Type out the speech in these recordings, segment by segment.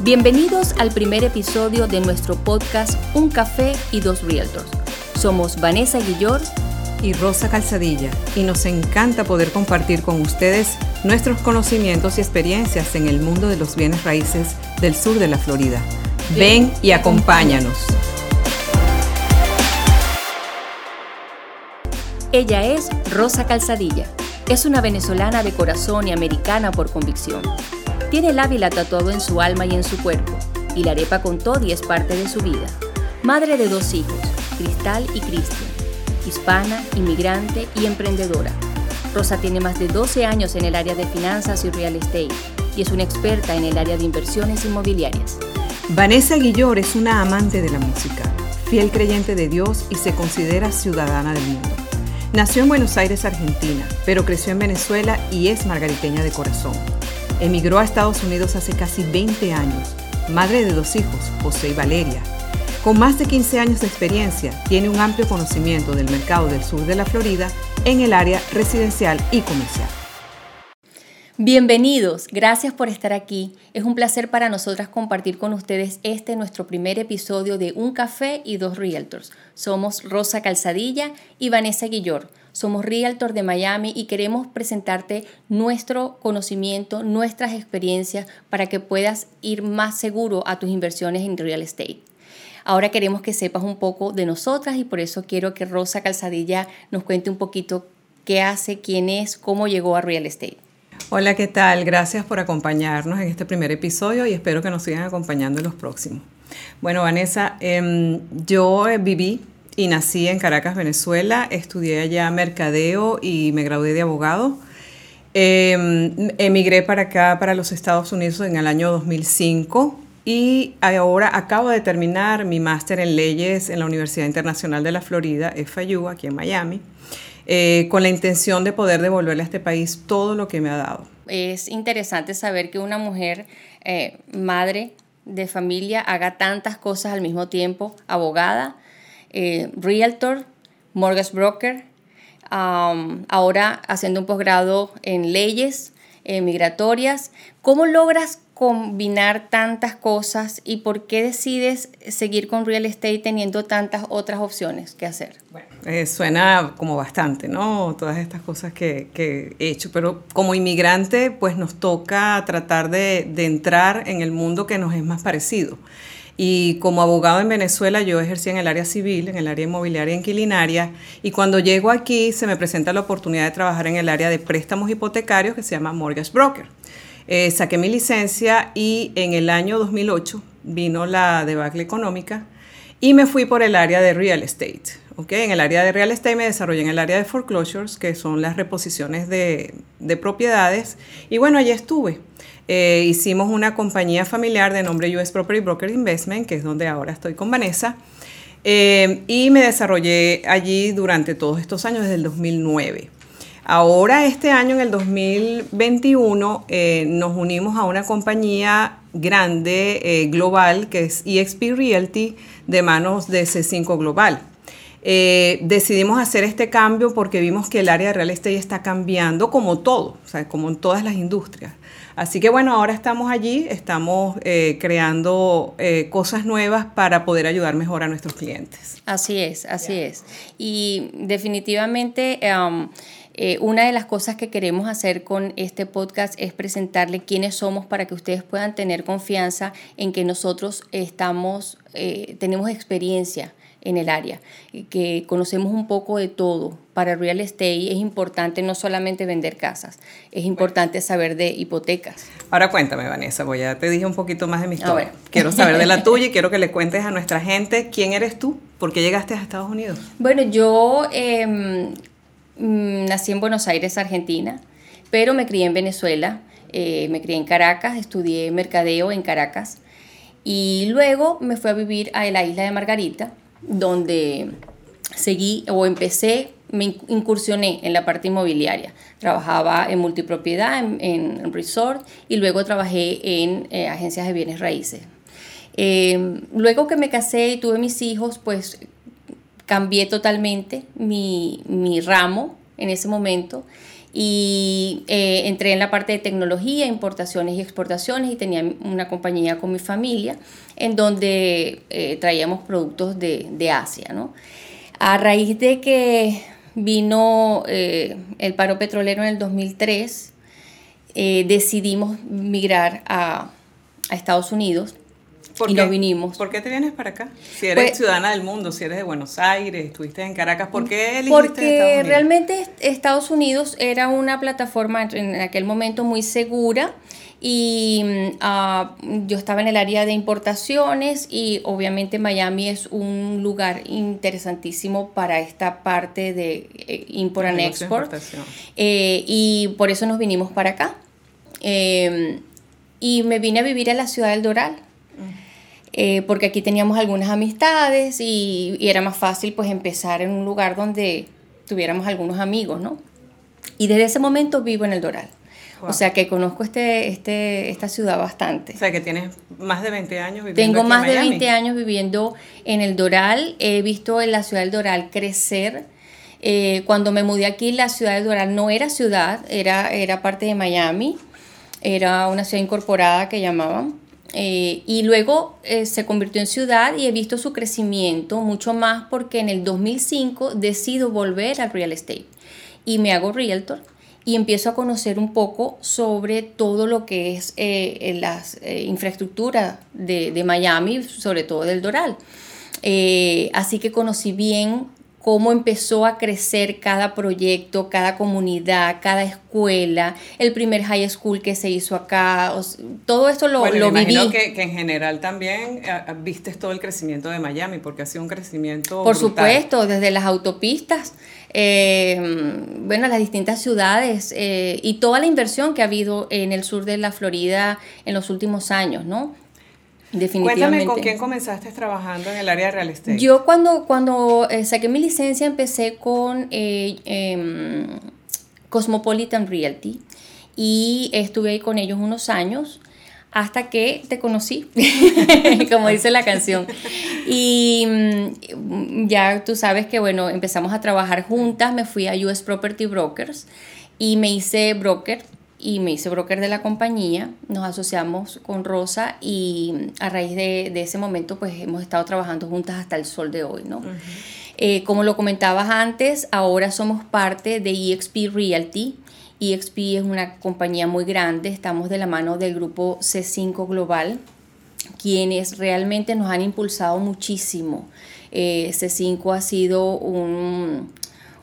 Bienvenidos al primer episodio de nuestro podcast Un Café y Dos Realtors. Somos Vanessa Guillor y Rosa Calzadilla y nos encanta poder compartir con ustedes nuestros conocimientos y experiencias en el mundo de los bienes raíces del sur de la Florida. Ven y acompáñanos. Ella es Rosa Calzadilla. Es una venezolana de corazón y americana por convicción. Tiene el Ávila tatuado en su alma y en su cuerpo, y la arepa con Toddy es parte de su vida. Madre de dos hijos, Cristal y Cristian. Hispana, inmigrante y emprendedora. Rosa tiene más de 12 años en el área de finanzas y real estate y es una experta en el área de inversiones inmobiliarias. Vanessa Guillor es una amante de la música, fiel creyente de Dios y se considera ciudadana del mundo. Nació en Buenos Aires, Argentina, pero creció en Venezuela y es margariteña de corazón. Emigró a Estados Unidos hace casi 20 años. Madre de dos hijos, José y Valeria. Con más de 15 años de experiencia, tiene un amplio conocimiento del mercado del sur de la Florida en el área residencial y comercial. Bienvenidos, gracias por estar aquí. Es un placer para nosotras compartir con ustedes este nuestro primer episodio de Un Café y Dos Realtors. Somos Rosa Calzadilla y Vanessa Guillor. Somos Realtor de Miami y queremos presentarte nuestro conocimiento, nuestras experiencias para que puedas ir más seguro a tus inversiones en real estate. Ahora queremos que sepas un poco de nosotras y por eso quiero que Rosa Calzadilla nos cuente un poquito qué hace, quién es, cómo llegó a real estate. Hola, ¿qué tal? Gracias por acompañarnos en este primer episodio y espero que nos sigan acompañando en los próximos. Bueno, Vanessa, em, yo viví y nací en Caracas, Venezuela. Estudié allá mercadeo y me gradué de abogado. Em, emigré para acá, para los Estados Unidos en el año 2005 y ahora acabo de terminar mi máster en leyes en la Universidad Internacional de la Florida, FIU, aquí en Miami. Eh, con la intención de poder devolverle a este país todo lo que me ha dado. Es interesante saber que una mujer eh, madre de familia haga tantas cosas al mismo tiempo, abogada, eh, realtor, mortgage broker, ahora haciendo un posgrado en leyes migratorias. ¿Cómo logras combinar tantas cosas y por qué decides seguir con real estate teniendo tantas otras opciones que hacer? Bueno, eh, suena como bastante, ¿no? Todas estas cosas que, que, he hecho, pero como inmigrante pues nos toca tratar de, de entrar en el mundo que nos es más parecido. Y como abogado en Venezuela yo ejercí en el área civil, en el área inmobiliaria inquilinaria, y cuando llego aquí se me presenta la oportunidad de trabajar en el área de préstamos hipotecarios que se llama Mortgage Broker. Eh, saqué mi licencia y en el año 2008 vino la debacle económica y me fui por el área de real estate. ¿okay? En el área de real estate me desarrollé en el área de foreclosures, que son las reposiciones de, propiedades. Y bueno, allí estuve. Eh, hicimos una compañía familiar de nombre US Property Broker Investment, que es donde ahora estoy con Vanessa. Eh, y me desarrollé allí durante todos estos años, desde el 2009. Ahora, este año, en el 2021, eh, nos unimos a una compañía grande, eh, global, que es EXP Realty, de manos de C5 Global. Eh, decidimos hacer este cambio porque vimos que el área de real estate está cambiando como todo, o sea, como en todas las industrias. Así que bueno, ahora estamos allí, estamos creando cosas nuevas para poder ayudar mejor a nuestros clientes. Así es, así es. Y definitivamente... Um, eh, una de las cosas que queremos hacer con este podcast es presentarle quiénes somos para que ustedes puedan tener confianza en que nosotros estamos, eh, tenemos experiencia en el área, que conocemos un poco de todo. Para real estate es importante no solamente vender casas, es importante saber de hipotecas. Ahora cuéntame, Vanessa, voy ya te dije un poquito más de mi historia. Quiero saber de la tuya y quiero que le cuentes a nuestra gente quién eres tú, por qué llegaste a Estados Unidos. Bueno, yo em, Mm, nací en Buenos Aires, Argentina, pero me crié en Venezuela, eh, me crié en Caracas, estudié mercadeo en Caracas y luego me fui a vivir a la isla de Margarita, donde seguí o empecé, me incursioné en la parte inmobiliaria. Trabajaba en multipropiedad, en, resort y luego trabajé en eh, agencias de bienes raíces. Eh, luego que me casé y tuve mis hijos, pues cambié totalmente mi, ramo en ese momento y eh, entré en la parte de tecnología, importaciones y exportaciones y tenía una compañía con mi familia en donde eh, traíamos productos de, Asia. ¿no? A raíz de que vino eh, el paro petrolero en el 2003, decidimos migrar a, a Estados Unidos y nos vinimos. ¿Por qué te vienes para acá? Si eres pues, ciudadana del mundo, si eres de Buenos Aires, estuviste en Caracas, ¿por qué elegiste Porque Estados realmente Estados Unidos era una plataforma en aquel momento muy segura y mm, ah, yo estaba en el área de importaciones y obviamente Miami es un lugar interesantísimo para esta parte de eh, import and export. eh, y por eso nos vinimos para acá. Em, y me vine a vivir a la ciudad del Doral eh, porque aquí teníamos algunas amistades y, era más fácil pues empezar en un lugar donde tuviéramos algunos amigos, ¿no? Y desde ese momento vivo en el Doral. O sea que conozco este, este, esta ciudad bastante. O sea que tienes más de 20 años viviendo Tengo más de 20 años viviendo en el Doral. He visto en la ciudad del Doral crecer. Eh, cuando me mudé aquí, la ciudad del Doral no era ciudad, era, era parte de Miami. Era una ciudad incorporada que llamaban. Eh, y luego eh, se convirtió en ciudad y he visto su crecimiento mucho más porque en el 2005 decido volver al real estate y me hago realtor y empiezo a conocer un poco sobre todo lo que es eh, la infraestructura de, de, Miami, sobre todo del Doral. así que conocí bien cómo empezó a crecer cada proyecto, cada comunidad, cada escuela, el primer high school que se hizo acá, todo esto lo, bueno, lo me viví. Que, que, en general también eh, viste todo el crecimiento de Miami, porque ha sido un crecimiento. Por supuesto, desde las autopistas, eh, bueno, las distintas ciudades eh, y toda la inversión que ha habido en el sur de la Florida en los últimos años, ¿no? Definitivamente. Cuéntame con quién comenzaste trabajando en el área de real estate. Yo cuando, cuando eh, saqué mi licencia empecé con eh, em, Cosmopolitan Realty y estuve ahí con ellos unos años hasta que te conocí, como dice la canción. Y mm, ya tú sabes que, bueno, empezamos a trabajar juntas, me fui a US Property Brokers y me hice broker y me hice broker de la compañía, nos asociamos con Rosa y a raíz de, ese momento pues hemos estado trabajando juntas hasta el sol de hoy, ¿no? Eh, como lo comentabas antes, ahora somos parte de EXP Realty. EXP es una compañía muy grande, estamos de la mano del grupo C5 Global, quienes realmente nos han impulsado muchísimo. Eh, C5 ha sido un,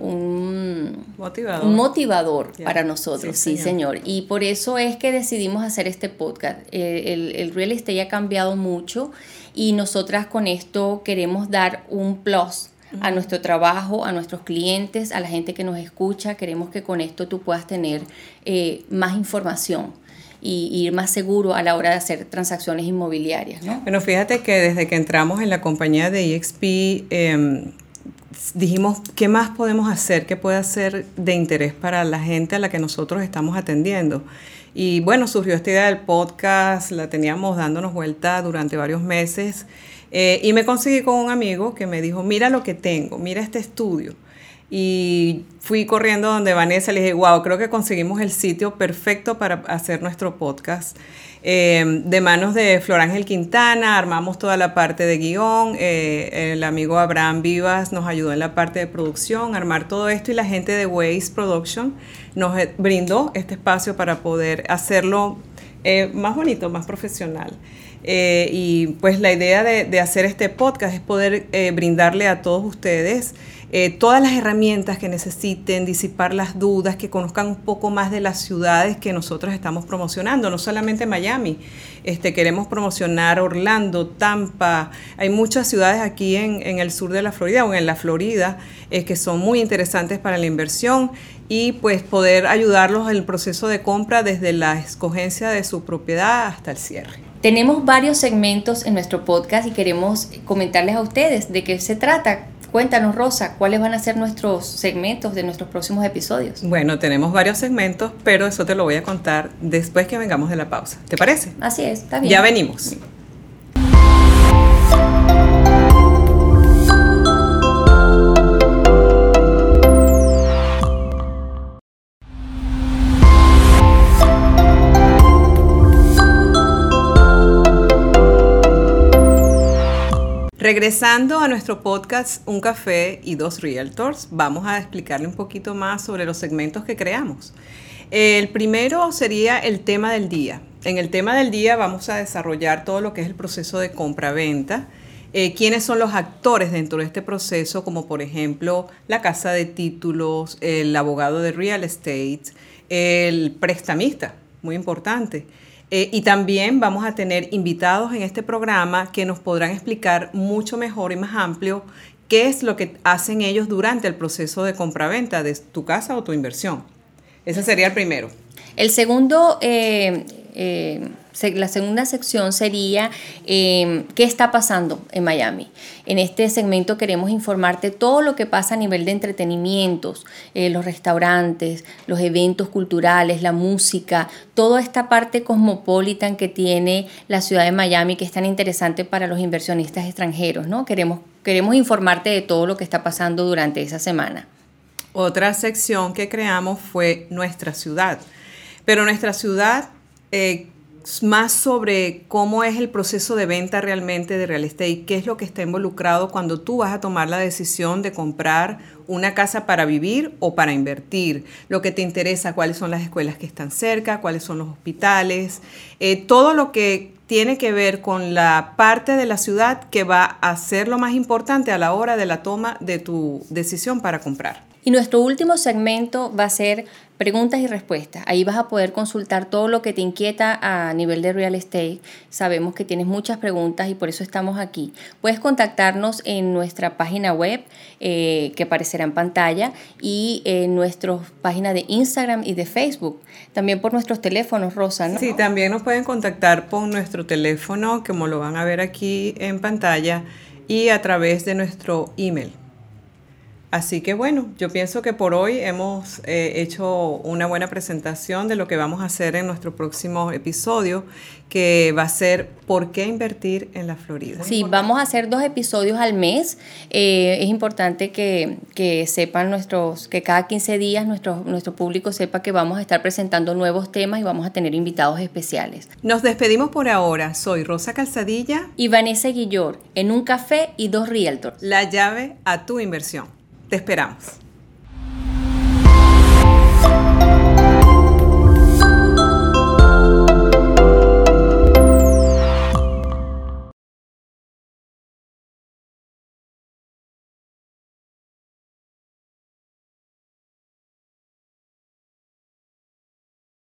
un motivador, para nosotros, sí, señor. Y por eso es que decidimos hacer este podcast. Eh, el, el, real estate ha cambiado mucho y nosotras con esto queremos dar un plus a nuestro trabajo, a nuestros clientes, a la gente que nos escucha. Queremos que con esto tú puedas tener eh, más información y ir más seguro a la hora de hacer transacciones inmobiliarias. ¿no? Bueno, fíjate que desde que entramos en la compañía de EXP, eh, dijimos, ¿qué más podemos hacer? ¿Qué puede ser de interés para la gente a la que nosotros estamos atendiendo? Y bueno, surgió esta idea del podcast, la teníamos dándonos vuelta durante varios meses eh, y me conseguí con un amigo que me dijo, mira lo que tengo, mira este estudio. Y fui corriendo donde Vanessa, le dije, wow, creo que conseguimos el sitio perfecto para hacer nuestro podcast. Eh, de manos de Flor Ángel Quintana, armamos toda la parte de guion, eh, el amigo Abraham Vivas nos ayudó en la parte de producción, armar todo esto y la gente de Waze Production nos eh, brindó este espacio para poder hacerlo más bonito, más profesional. y pues la idea de, de, hacer este podcast es poder brindarle a todos ustedes eh, todas las herramientas que necesiten, disipar las dudas, que conozcan un poco más de las ciudades que nosotros estamos promocionando, no solamente Miami, este, queremos promocionar Orlando, Tampa, hay muchas ciudades aquí en, el sur de la Florida o en la Florida eh, que son muy interesantes para la inversión y pues poder ayudarlos en el proceso de compra desde la escogencia de su propiedad hasta el cierre. Tenemos varios segmentos en nuestro podcast y queremos comentarles a ustedes de qué se trata. Cuéntanos, Rosa, ¿cuáles van a ser nuestros segmentos de nuestros próximos episodios? Bueno, tenemos varios segmentos, pero eso te lo voy a contar después que vengamos de la pausa. ¿Te parece? Así es, está bien. Ya venimos. Regresando a nuestro podcast Un café y dos realtors, vamos a explicarle un poquito más sobre los segmentos que creamos. El primero sería el tema del día. En el tema del día vamos a desarrollar todo lo que es el proceso de compra-venta. Eh, quiénes son los actores dentro de este proceso, como por ejemplo la casa de títulos, el abogado de real estate, el prestamista, muy importante. Eh, y también vamos a tener invitados en este programa que nos podrán explicar mucho mejor y más amplio qué es lo que hacen ellos durante el proceso de compraventa de tu casa o tu inversión. Ese sería el primero. El segundo, eh, eh, la segunda sección sería qué está pasando en Miami. En este segmento queremos informarte todo lo que pasa a nivel de entretenimientos, los restaurantes, los eventos culturales, la música, toda esta parte cosmopolitan que tiene la ciudad de Miami que es tan interesante para los inversionistas extranjeros. ¿no? Queremos, queremos informarte de todo lo que está pasando durante esa semana. Otra sección que creamos fue Nuestra Ciudad. Pero Nuestra Ciudad eh, más sobre cómo es el proceso de venta realmente de real estate, qué es lo que está involucrado cuando tú vas a tomar la decisión de comprar una casa para vivir o para invertir, lo que te interesa, cuáles son las escuelas que están cerca, cuáles son los hospitales, eh, todo lo que tiene que ver con la parte de la ciudad que va a ser lo más importante a la hora de la toma de tu decisión para comprar. Y nuestro último segmento va a ser preguntas y respuestas. Ahí vas a poder consultar todo lo que te inquieta a nivel de real estate. Sabemos que tienes muchas preguntas y por eso estamos aquí. Puedes contactarnos en nuestra página web eh, que aparecerá en pantalla y en nuestras páginas de Instagram y de Facebook. También por nuestros teléfonos, Rosa. ¿no? Sí, también nos pueden contactar por nuestro teléfono, como lo van a ver aquí en pantalla, y a través de nuestro email. Así que bueno, yo pienso que por hoy hemos eh, hecho una buena presentación de lo que vamos a hacer en nuestro próximo episodio, que va a ser ¿Por qué invertir en la Florida? Sí, vamos a hacer dos episodios al mes. Eh, es importante que, sepan nuestros, que cada 15 días nuestro, nuestro público sepa que vamos a estar presentando nuevos temas y vamos a tener invitados especiales. Nos despedimos por ahora. Soy Rosa Calzadilla y Vanessa Guillor en un café y dos realtors. La llave a tu inversión. Te esperamos.